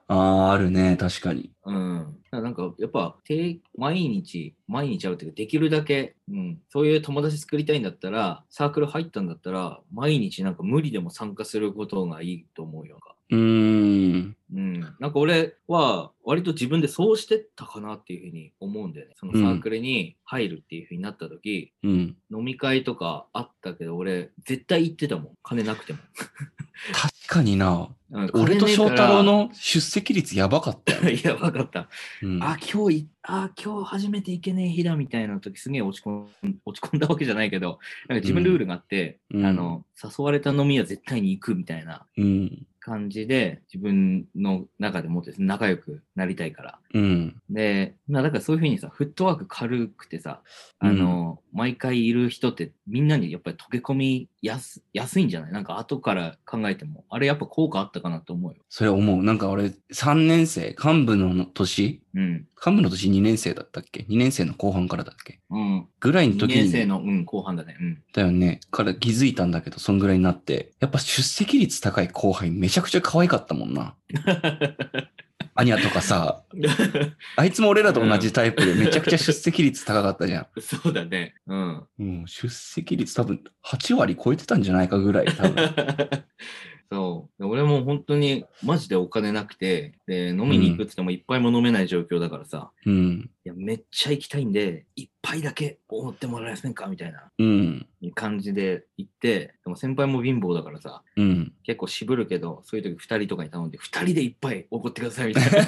ああ、あるね。確かに。うん。なんか、やっぱ、定毎日、毎日会うっていうか、できるだけ、うん、そういう友達作りたいんだったら、サークル入ったんだったら、毎日なんか無理でも参加することがいいと思うよ。うーん。うん。なんか俺は、割と自分でそうしてったかなっていうふうに思うんだよね。そのサークルに入るっていうふうになった時、うん。飲み会とかあったけど、俺、絶対行ってたもん。金なくても。確かにな。うん俺と翔太郎の出席率やばかった や、わかった。うん、あ、今日い、あ、今日初めて行けねえ日だみたいな時すげえ落ち込ん 落ち込んだわけじゃないけど、なんか自分ルールがあって、うんあの、誘われた飲みは絶対に行くみたいなうん。感じで、自分の中でもって仲良くなりたいから。うん。で、まあだからそういうふうにさ、フットワーク軽くてさ、あの、毎回いる人ってみんなにやっぱり溶け込みやす安いんじゃない？なんか後から考えても、あれやっぱ効果あったかなと思うよ。それ思う。なんか俺、3年生、幹部の年？うん。幹部の年？2年生だったっけ ?2 年生の後半からだっけ？うん。ぐらいの2時に。年生の、うん、後半だね。うん。だよね。から気づいたんだけど、そんぐらいになって。やっぱ出席率高い後輩めちゃくちゃ可愛かったもんな。アニャとかさ、あいつも俺らと同じタイプでめちゃくちゃ出席率高かったじゃそうだね。うん。う出席率多分8割超えてたんじゃないかぐらい多分。そう。俺も本当にマジでお金なくて、で、飲みに行くって言っても一杯も飲めない状況だからさ、うん。いや、めっちゃ行きたいんで、一杯だけおごってもらえませんか？みたいなうん。感じで行って、でも先輩も貧乏だからさ、うん。結構渋るけど、そういう時二人とかに頼んで、二人で一杯おごってくださいみたいな。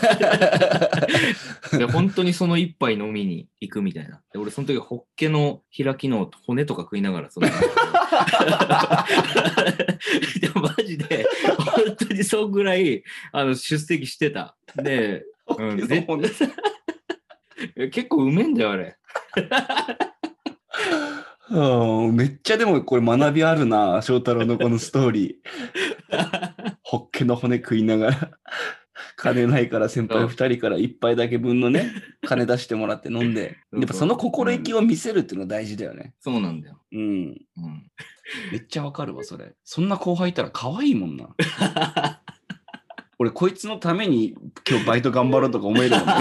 で本当にその一杯飲みに行くみたいな。で俺、その時、ホッケの開きの骨とか食いながら、その でもマジで、本当にそうぐらいあの出席してた。で、うん 絶結構うめえんだよ、あれ。うんめっちゃでもこれ学びあるな、翔太郎のこのストーリー。ホッケの骨食いながら、金ないから先輩二人から一杯だけ分のね、金出してもらって飲んで、やっぱその心意気を見せるっていうのが大事だよね。そうなんだよ。うん。うん、めっちゃわかるわ、それ。そんな後輩いたら可愛いもんな。俺、こいつのために今日バイト頑張ろうとか思えるもんね。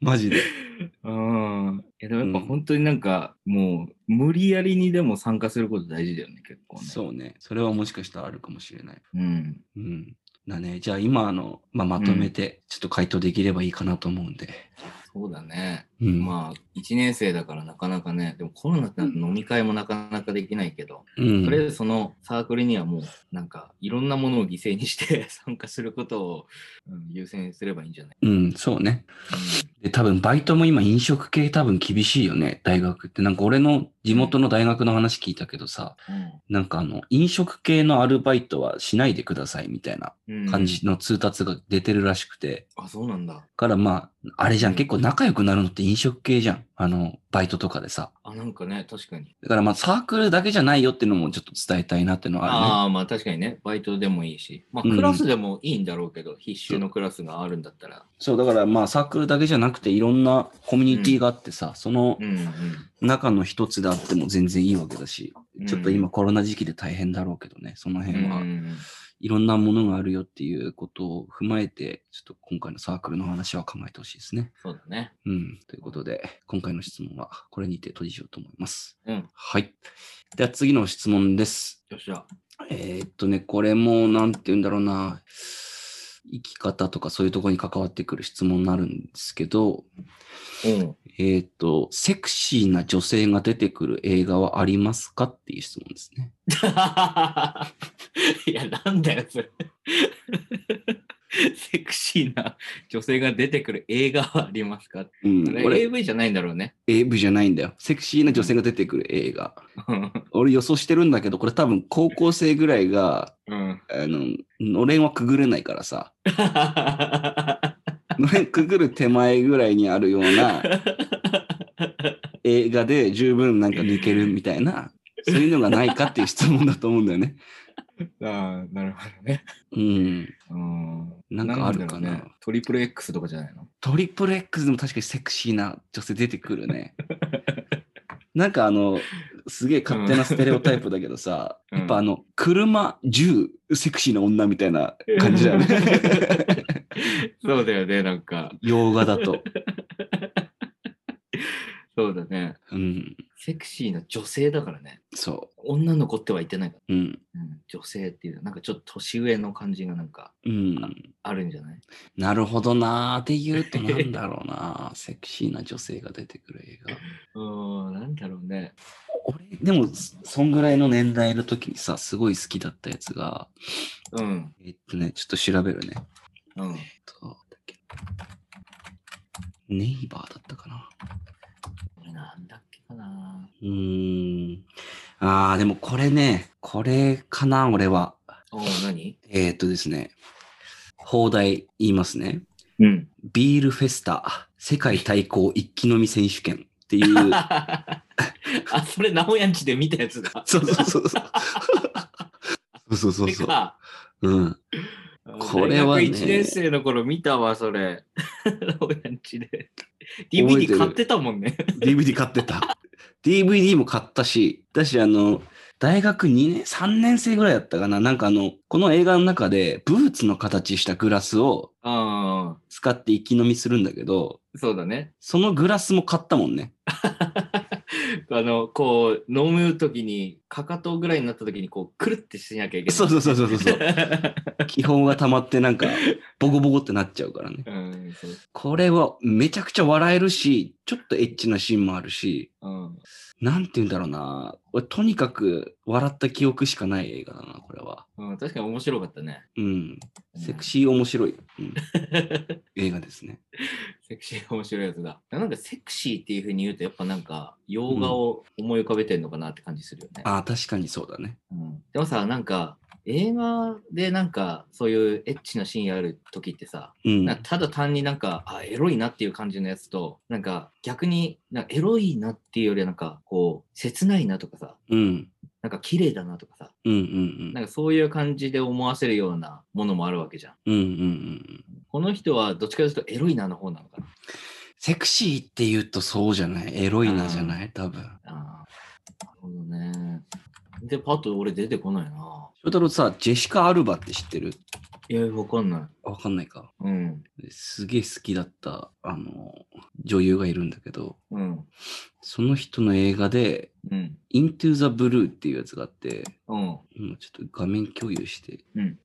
マジで。うん。いやでもやっぱうん本当になんか、もう無理やりにでも参加すること大事だよね、結構ね。そうね。それはもしかしたらあるかもしれない。うん。うん。だね。じゃあ今あの、まあ、まとめて、ちょっと回答できればいいかなと思うんで。そうだね。うん。まあ、1年生だからなかなかね、でもコロナって飲み会もなかなかできないけど、うん、とりあえずそのサークルにはもう、なんか、いろんなものを犠牲にして 参加することを、うん優先すればいいんじゃない、うん、そうね。で、多分バイトも今飲食系多分厳しいよね、大学って。なんか俺の地元の大学の話聞いたけどさ、なんかあの、飲食系のアルバイトはしないでくださいみたいなうんうん感じの通達が出てるらしくて。あ、そうなんだ。だからまあ、あれじゃん、うん結構仲良くなるのって飲食系じゃん。あの、バイトとかでさ。あ、なんかね、確かに。だからまあサークルだけじゃないよっていうのもちょっと伝えたいなっていうのはあるね。ああ、まあ確かにね、バイトでもいいし、まあうんクラスでもいいんだろうけど、必修のクラスがあるんだったら。そう、だからまあサークルだけじゃなくていろんなコミュニティがあってさ、そのうんうん。中の一つであっても全然いいわけだし、うんちょっと今コロナ時期で大変だろうけどね、その辺は、うんいろんなものがあるよっていうことを踏まえて、ちょっと今回のサークルの話は考えてほしいですね。そうだね。うん。ということで、今回の質問はこれにて閉じようと思います。うん。はい。では次の質問です。よっしゃ。えーっとね、これもなんて言うんだろうな。生き方とかそういうところに関わってくる質問になるんですけど、うん。えーっと、セクシーな女性が出てくる映画はありますかっていう質問ですね。いや、なんだよ、それ。セクシーな女性が出てくる映画はありますか？うん。これこれ AV じゃないんだろうね。AV じゃないんだよ。セクシーな女性が出てくる映画。俺予想してるんだけど、これ多分高校生ぐらいが、うん。あの、のれんはくぐれないからさ、のれんくぐる手前ぐらいにあるような 映画で十分なんか抜けるみたいな、そういうのがないかっていう質問だと思うんだよね。ああ、なるほどね。うん。うん。なんかあるかなね。トリプル X とかじゃないの？トリプル X でも確かにセクシーな女性出てくるね。なんかあの、すげえ勝手なステレオタイプだけどさ、うんやっぱあの、車、銃、セクシーな女みたいな感じだよね。そうだよね、なんか。洋画だと。そうだね。うん。セクシーな女性だからね。そ女の子っては言ってないから。う。うん。うん、女性っていう、なんかちょっと年上の感じがなんかうん。あるんじゃない？なるほどなーって言うとなんだろうな セクシーな女性が出てくる映画。うん、なんだろうね。俺、でも、そそんぐらいの年代の時にさ、すごい好きだったやつが、うん。えっとね、ちょっと調べるね。うん。えっと、なんだっけネイバーだったかな。なんだっけ？かな。うーん。あー、でもこれね、これかな、俺は。お何？えーっとですね、放題言いますね。うん。ビールフェスタ、世界対抗一気飲み選手権っていう。あ、それ、直哉んちで見たやつだ。そうそうそうそう。そうそうそうそう。うん。これはね大学1年生の頃見たわ、それ。直哉んちで。DVD 買ってたもんね。DVD 買ってた。DVD も買ったし、だし、あの、大学2年、3年生ぐらいだったかな。なんかあの、この映画の中で、ブーツの形したグラスを使って一気飲みするんだけど、そうだね。そのグラスも買ったもんね。あの、こう、飲むときに、かかとぐらいになったときに、こう、くるってしなきゃいけない。そうそうそうそうそう。気泡が溜まってなんか、ボコボコってなっちゃうからね。うん、そう。これはめちゃくちゃ笑えるし、ちょっとエッチなシーンもあるし、うん。なんて言うんだろうな。俺とにかく笑った記憶しかない映画だな、これは。うん、確かに面白かったね。うん。セクシー面白い、うん 映画ですね。セクシー面白いやつだ。なんかセクシーっていうふうに言うと、やっぱなんか、洋画を思い浮かべてんのかなって感じするよね。ああ、確かにそうだね。うん、でもさ、なんか、映画でなんか、そういうエッチなシーンある時ってさ、うん。なただ単になんか、あ、エロいなっていう感じのやつと、なんか逆になんかエロいなっていうよりはなんか、こう、切ないなとかさ、うん。なんか綺麗だなとかさ、うんうんなんかそういう感じで思わせるようなものもあるわけじゃん。うん。うんうんうん。この人はどっちかというとエロいなの方なのかな。セクシーって言うとそうじゃない？エロいなじゃない？多分。ああ、なるほどね。で、パッと俺出てこないな。翔太郎さ、ジェシカ・アルバって知ってる？いや、わかんない。わかんないか。うん。すげえ好きだった、あの、女優がいるんだけど、うん。その人の映画で、うん。Into the Blue っていうやつがあって、うん。今ちょっと画面共有して、うん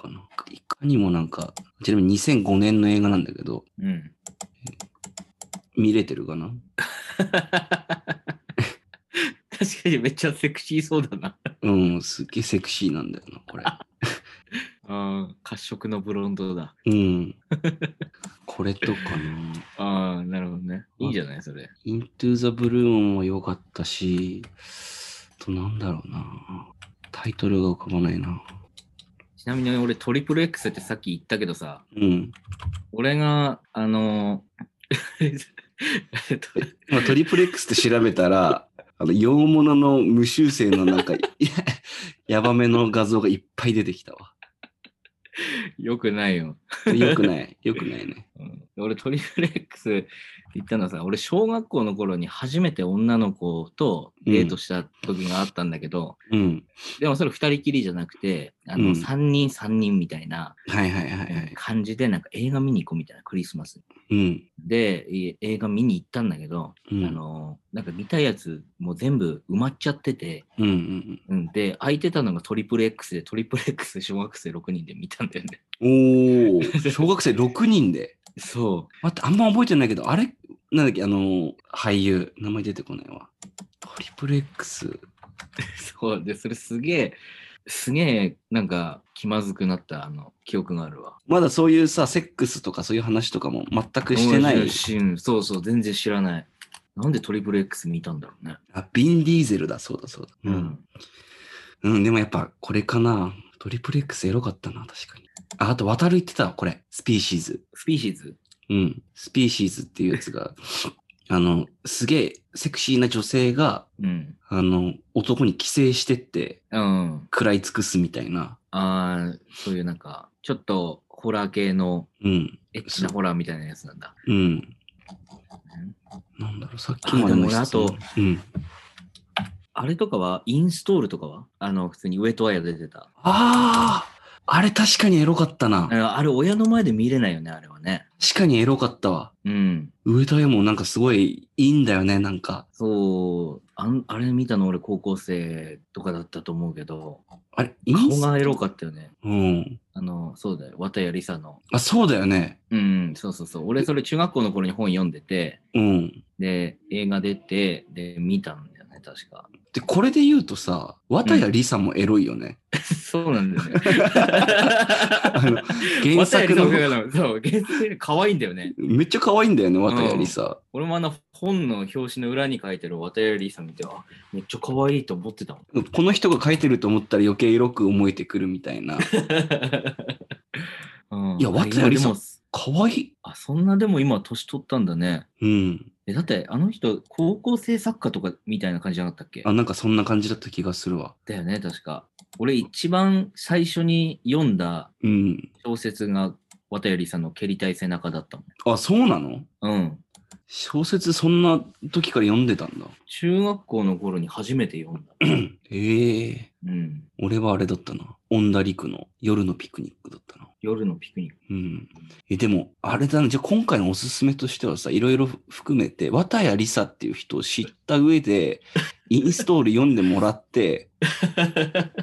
かな。いかにもなんか、ちなみに2005年の映画なんだけど、うん。見れてるかな？確かにめっちゃセクシーそうだな。うん、すっげえセクシーなんだよな、これ。ああ、褐色のブロンドだ。うん。これとかな。ああ、なるほどね。いいんじゃないそれ。Into the Blue も良かったし、あとなんだろうな。タイトルが浮かばないな。ちなみに俺トリプル X ってさっき言ったけどさ、うん。俺が、あのー えっとまあ、トリプル X って調べたら、あの、洋物の無修正のなんか、ややばめの画像がいっぱい出てきたわ。よくないよ。よくない。よくないね。うん俺トリプル X 言ったのはさ、俺小学校の頃に初めて女の子とデートした時があったんだけど、うん。でもそれ二人きりじゃなくて、あの、うん三人三人みたいな。感じで、なんか映画見に行こうみたいなクリスマス。うん。で、い映画見に行ったんだけど、うんあの、なんか見たやつもう全部埋まっちゃってて、うんうんうん、で、空いてたのがトリプル X で、トリプル X 小学生6人で見たんだよね。うん。おー、小学生6人で？そ待って、あんま覚えてないけど、あれ？なんだっけ、あの、俳優、名前出てこないわ。トリプル X。う。そう。で、それすげえ、すげえ、なんか気まずくなったあの記憶があるわ。まだそういうさ、セックスとかそういう話とかも全くしてない？しうんそうそう、全然知らない。なんでトリプル X 見たんだろうね。あ、ビン・ディーゼルだ、そうだそうだ。う。ん。うん、でもやっぱこれかな。トリプル X エロかったな、確かに。あ、あと、渡る言ってたわ、これ。スピーシーズ。スピーシーズ？うん。スピーシーズっていうやつが、あの、すげえセクシーな女性が、うん。あの、男に寄生してって、うん。食らい尽くすみたいな。ああ、そういうなんか、ちょっとホラー系のうん。エッチなホラーみたいなやつなんだ。うん。なんだろう、さっきまでも俺あと、うん。あれとかはインストールとかは？あの、普通にウェットワイヤー出てた。あああれ確かにエロかったな。ああれ親の前で見れないよね、あれはね。確かにエロかったわ。うん。上田屋もなんかすごいいいんだよね、なんか。そう、あんあれ見たの俺高校生とかだったと思うけど、あれ、インス顔がエロかったよね。うん。あの、そうだよ、綿谷りさの。あ、そうだよね。うん、そうそうそう。俺それ中学校の頃に本読んでて、うん。で、映画出て、で、見たんだよね、確か。で、これで言うとさ、綿谷りさもエロいよね。そうなんだよね。あの原作のそう、原作可愛いんだよね。めっちゃ可愛いんだよね、綿谷りさ。俺もあの本の表紙の裏に書いてる綿谷りさ見て、あ、めっちゃ可愛いと思ってたもん。この人が書いてると思ったら余計エロく思えてくるみたいな。うんいや綿谷りさ可愛い。あ、そんなでも今年取ったんだね。うん。え、だってあの人、高校生作家とかみたいな感じじゃなかったっけ？あ、なんかそんな感じだった気がするわ。だよね、確か。俺一番最初に読んだうん。小説が綿谷りさんの蹴りたい背中だったもあ、そうなの？ん。うん。小説そんな時から読んでたんだ。中学校の頃に初めて読んだ。ええうん。俺はあれだったな。オンダリクの夜のピクニックだったな。夜のピクニック。うん。え、でも、あれだな、じゃあ今回のおすすめとしてはさ、いろいろ含めて、綿谷りさっていう人を知った上で、インストール読んでもらって、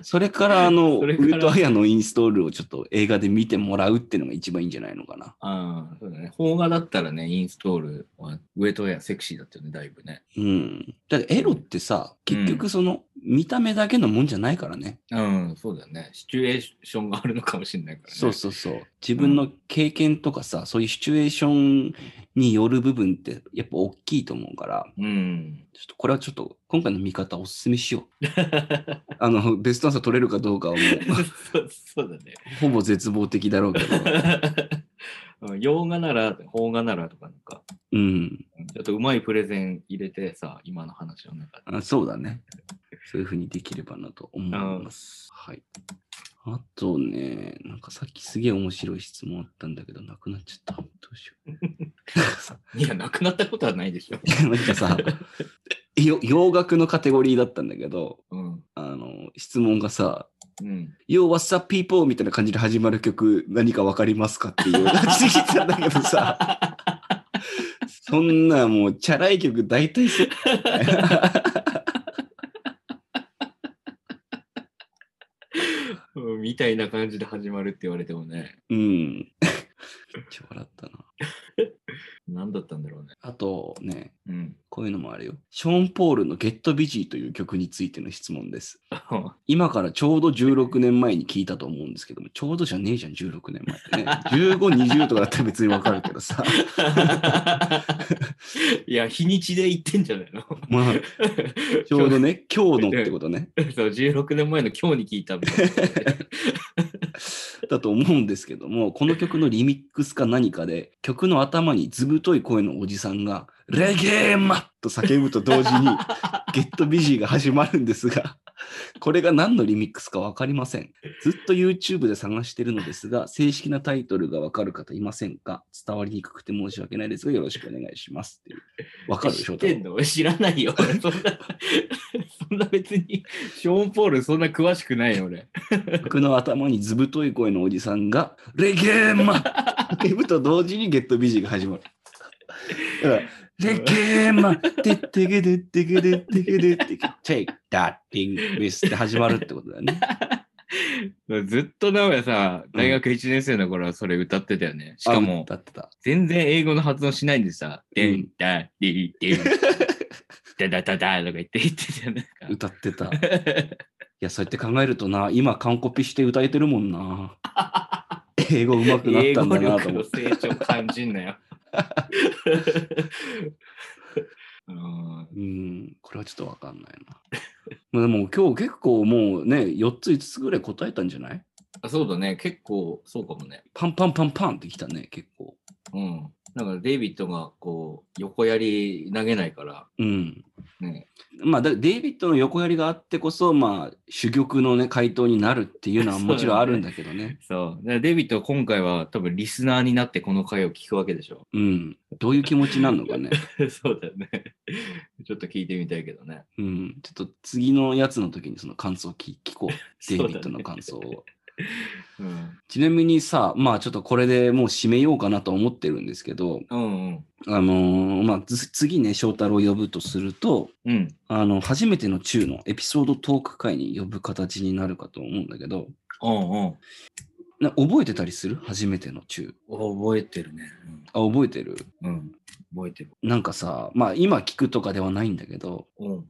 それからあの、それから上戸彩のインストールをちょっと映画で見てもらうっていうのが一番いいんじゃないのかな。ああ、そうだね。邦画だったらね、インストールは上とやセクシーだったよね、だいぶね。うん。だってエロってさ、結局その、見た目だけのもんじゃないからね。うん、そうだよね。シチュエーションがあるのかもしれないからね。そうそうそう。自分の経験とかさ、そういうシチュエーションによる部分ってやっぱ大きいと思うから、うん。ちょっとこれはちょっと今回の見方おすすめしよう。あの、ベストアンサー取れるかどうかはもそうそうだね。う、ほぼ絶望的だろうけど。うん洋画なら、邦画ならとかなんか、うん。ちょっとうまいプレゼン入れてさ、今の話の中で。あそうだね。そういうふうにできればなと思います。はい。あとね、なんかさっきすげえ面白い質問あったんだけど、なくなっちゃった。どうしよう。いや、なくなったことはないでしょ。なんかさ、よ洋楽のカテゴリーだったんだけど、うん。あの、質問がさ、うん。Yo, what's up, people? みたいな感じで始まる曲、何かわかりますかっていう感じで聞いてたんだけどさ、そんなもう、チャラい曲大体そう。うんみたいな感じで始まるって言われてもね、うん。めっちゃ笑ったな。何だったんだろうね。あとね、うん。こういうのもあるよ。ショーン・ポールの Get Busy という曲についての質問です。今からちょうど16年前に聞いたと思うんですけども、ちょうどじゃねえじゃん、16年前ってね。15、20とかだったら別にわかるけどさ。いや、日にちで言ってんじゃないの？まあ、ちょうどね、今日のってことね。そう、16年前の今日に聞いたみたいな。だと思うんですけども、この曲のリミックスか何かで、曲の頭に図太い声のおじさんが、レゲーマッと叫ぶと同時に、ゲットビジーが始まるんですが、これが何のリミックスかわかりません。ずっと YouTube で探してるのですが、正式なタイトルがわかる方いませんか？伝わりにくくて申し訳ないですが、よろしくお願いしますっていう。わかるでしょ知ってんの？知らないよ。俺そんな、そんな別に、ショーン・ポールそんな詳しくないよ、俺。曲の頭に図太い声のおじさんが、レゲーマッ叫ぶと同時にゲットビジーが始まる。だから、レゲーマッてってけでってけでってけでってけ、take that thing with って始まるってことだよね。ずっと直哉さ、大学1年生の頃はそれ歌ってたよね。しかも、歌ってた。全然英語の発音しないんでさ、うんでんだ、り、でん、だだだだとか言って言ってたよね。歌ってた。いや、そうやって考えるとな、今完コピして歌えてるもんな。英語上手くなったんだなと思って。成長感じんなよ。うん、これはちょっとわかんないな。まあでも今日結構もうね、4つ5つぐらい答えたんじゃない？あそうだね、結構そうかもね。パンパンパンパンってきたね、結構。うん。なんかデイビッドがこう、横槍投げないから、うん。ね。まあ、だデイビッドの横やりがあってこそ、まあ、珠玉のね、回答になるっていうのは もちろんあるんだけどね。そう。だからデイビッドは今回は多分リスナーになってこの回を聞くわけでしょ。うん。どういう気持ちになるのかね。そうだよね。ちょっと聞いてみたいけどね。うん。ちょっと次のやつの時にその感想を聞聞こう。デイビッドの感想を。うん。ちなみにさ、まあちょっとこれでもう締めようかなと思ってるんですけど、うんうん。あのーまあず次ね、翔太郎を呼ぶとすると、うん。あの、初めての中のエピソードトーク会に呼ぶ形になるかと思うんだけど、うんうん。な覚えてたりする？初めての中。覚えてるね。あ、覚えてる？うん。うん、覚えてる。なんかさ、まあ今聞くとかではないんだけど、うん。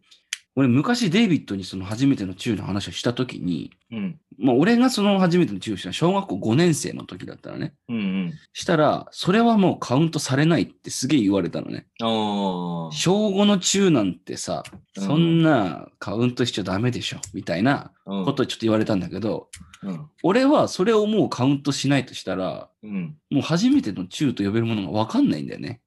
俺昔デイビッドにその初めての中の話をしたときに、うん。まあ俺がその初めての中をした小学校5年生の時だったらね。うんうん。したら、それはもうカウントされないってすげえ言われたのね。小5の中なんてさ、うんそんなカウントしちゃダメでしょ、みたいなうんことをちょっと言われたんだけど、うん。俺はそれをもうカウントしないとしたら、うん。もう初めての中と呼べるものがわかんないんだよね。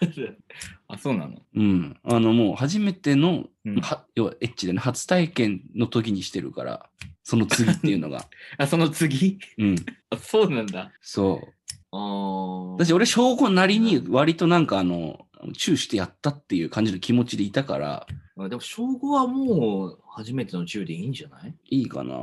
あ、そうなの？うん。あのもう初めての、うんは要はエッチでね、初体験の時にしてるから、その次っていうのが。あ、その次？うん。あ、そうなんだ。そう。ああ。私、俺、小5なりに割となんかあの、チューしてやったっていう感じの気持ちでいたから、あでも、小5はもう初めての中でいいんじゃない？いいかな。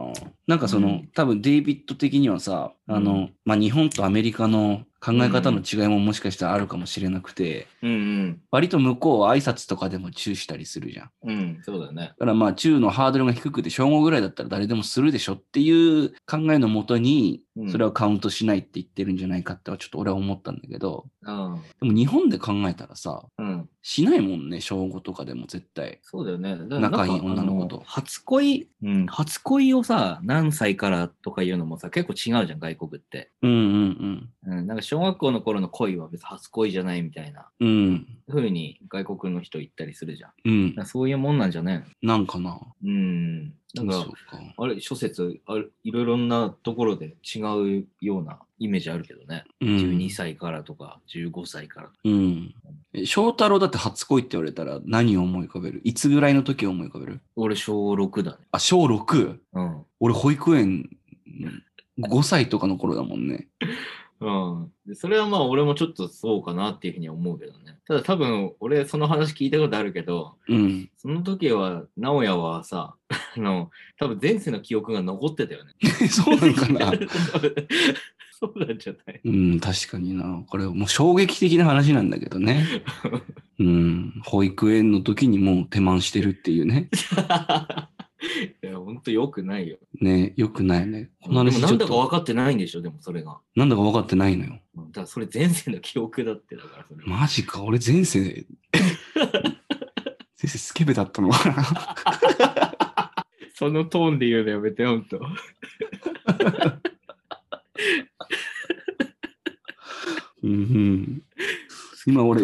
なんかその、うん多分デイビッド的にはさ、あの、うんまあ、日本とアメリカの考え方の違いももしかしたらあるかもしれなくて、うんうん。割と向こうは挨拶とかでもチューしたりするじゃん。うん、そうだよね。だからまあ、チューのハードルが低くて、小5ぐらいだったら誰でもするでしょっていう考えのもとにう、んそれはカウントしないって言ってるんじゃないかってはちょっと俺は思ったんだけど、うん。でも日本で考えたらさ、うん。しないもんね、小5とかでも絶対。そうだよね。仲いい女の子とあ初恋、うん、初恋をさ、何歳からとかいうのもさ、結構違うじゃん、外国って。うんうんうん、なんか小学校の頃の恋は別に初恋じゃないみたいなうん。うん。風に外国の人言ったりするじゃん。うんそういうもんなんじゃないのなんかな。うん。なんか、か。あれ、諸説ある、いろいろなところで違うようなイメージあるけどね。うん12歳からとか、15歳からとか。うん。え翔太郎だって初恋って言われたら何を思い浮かべる？いつぐらいの時を思い浮かべる？俺、小6だね。あ、小 6? うん。俺保育園5歳とかの頃だもんね。うん。でそれはまあ俺もちょっとそうかなっていうふうには思うけどね。ただ多分俺その話聞いたことあるけど、うん。その時は直哉はさ、あの、多分前世の記憶が残ってたよね。そうなのかな？そうなんじゃない？うん、確かにな。これもう衝撃的な話なんだけどね。うん。保育園の時にもう手満してるっていうね。いや、ほんとよくないよ。ね、よくないね。こでもの話ちょっとなんだか分かってないんでしょ、でもそれが。なんだか分かってないのよ。うんだからそれ前世の記憶だってだからそれは。マジか、俺前世、前世スケベだったのかな？そのトーンで言うのやめて、ほんと。うんうん、今俺、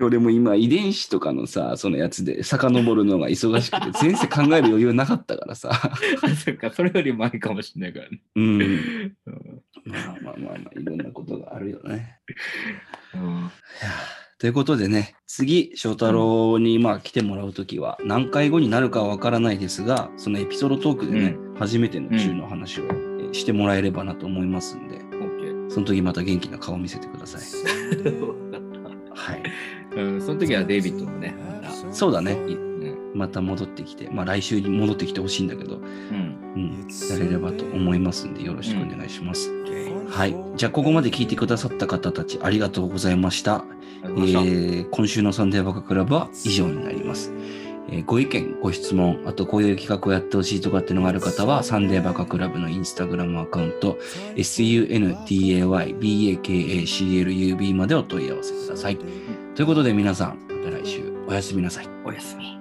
俺も今遺伝子とかのさ、そのやつで遡るのが忙しくて、前世考える余裕なかったからさ。そっか、それより前かもしれないからね。うん。うんまあまあまあまあ、いろんなことがあるよね。ということでね、次、翔太郎にまあ来てもらうときは、何回後になるかはわからないですが、そのエピソードトークでね、初めての中の話を、えーしてもらえればなと思いますんで。その時また元気な顔見せてください。はい。た。うん、その時はデイビッドもね、またそうだね。いうん。また戻ってきて、まあ来週に戻ってきてほしいんだけど、うん。うん、やれればと思いますんで、よろしくお願いします。はい。じゃあ、ここまで聞いてくださった方たち、ありがとうございました。あえー今週のサンデーバカクラブは以上になります。えーご意見、ご質問、あとこういう企画をやってほしいとかっていうのがある方は、サンデーバカクラブのインスタグラムアカウント、sundaybakaclub までお問い合わせください。ということで皆さん、また来週おやすみなさい。おやすみ。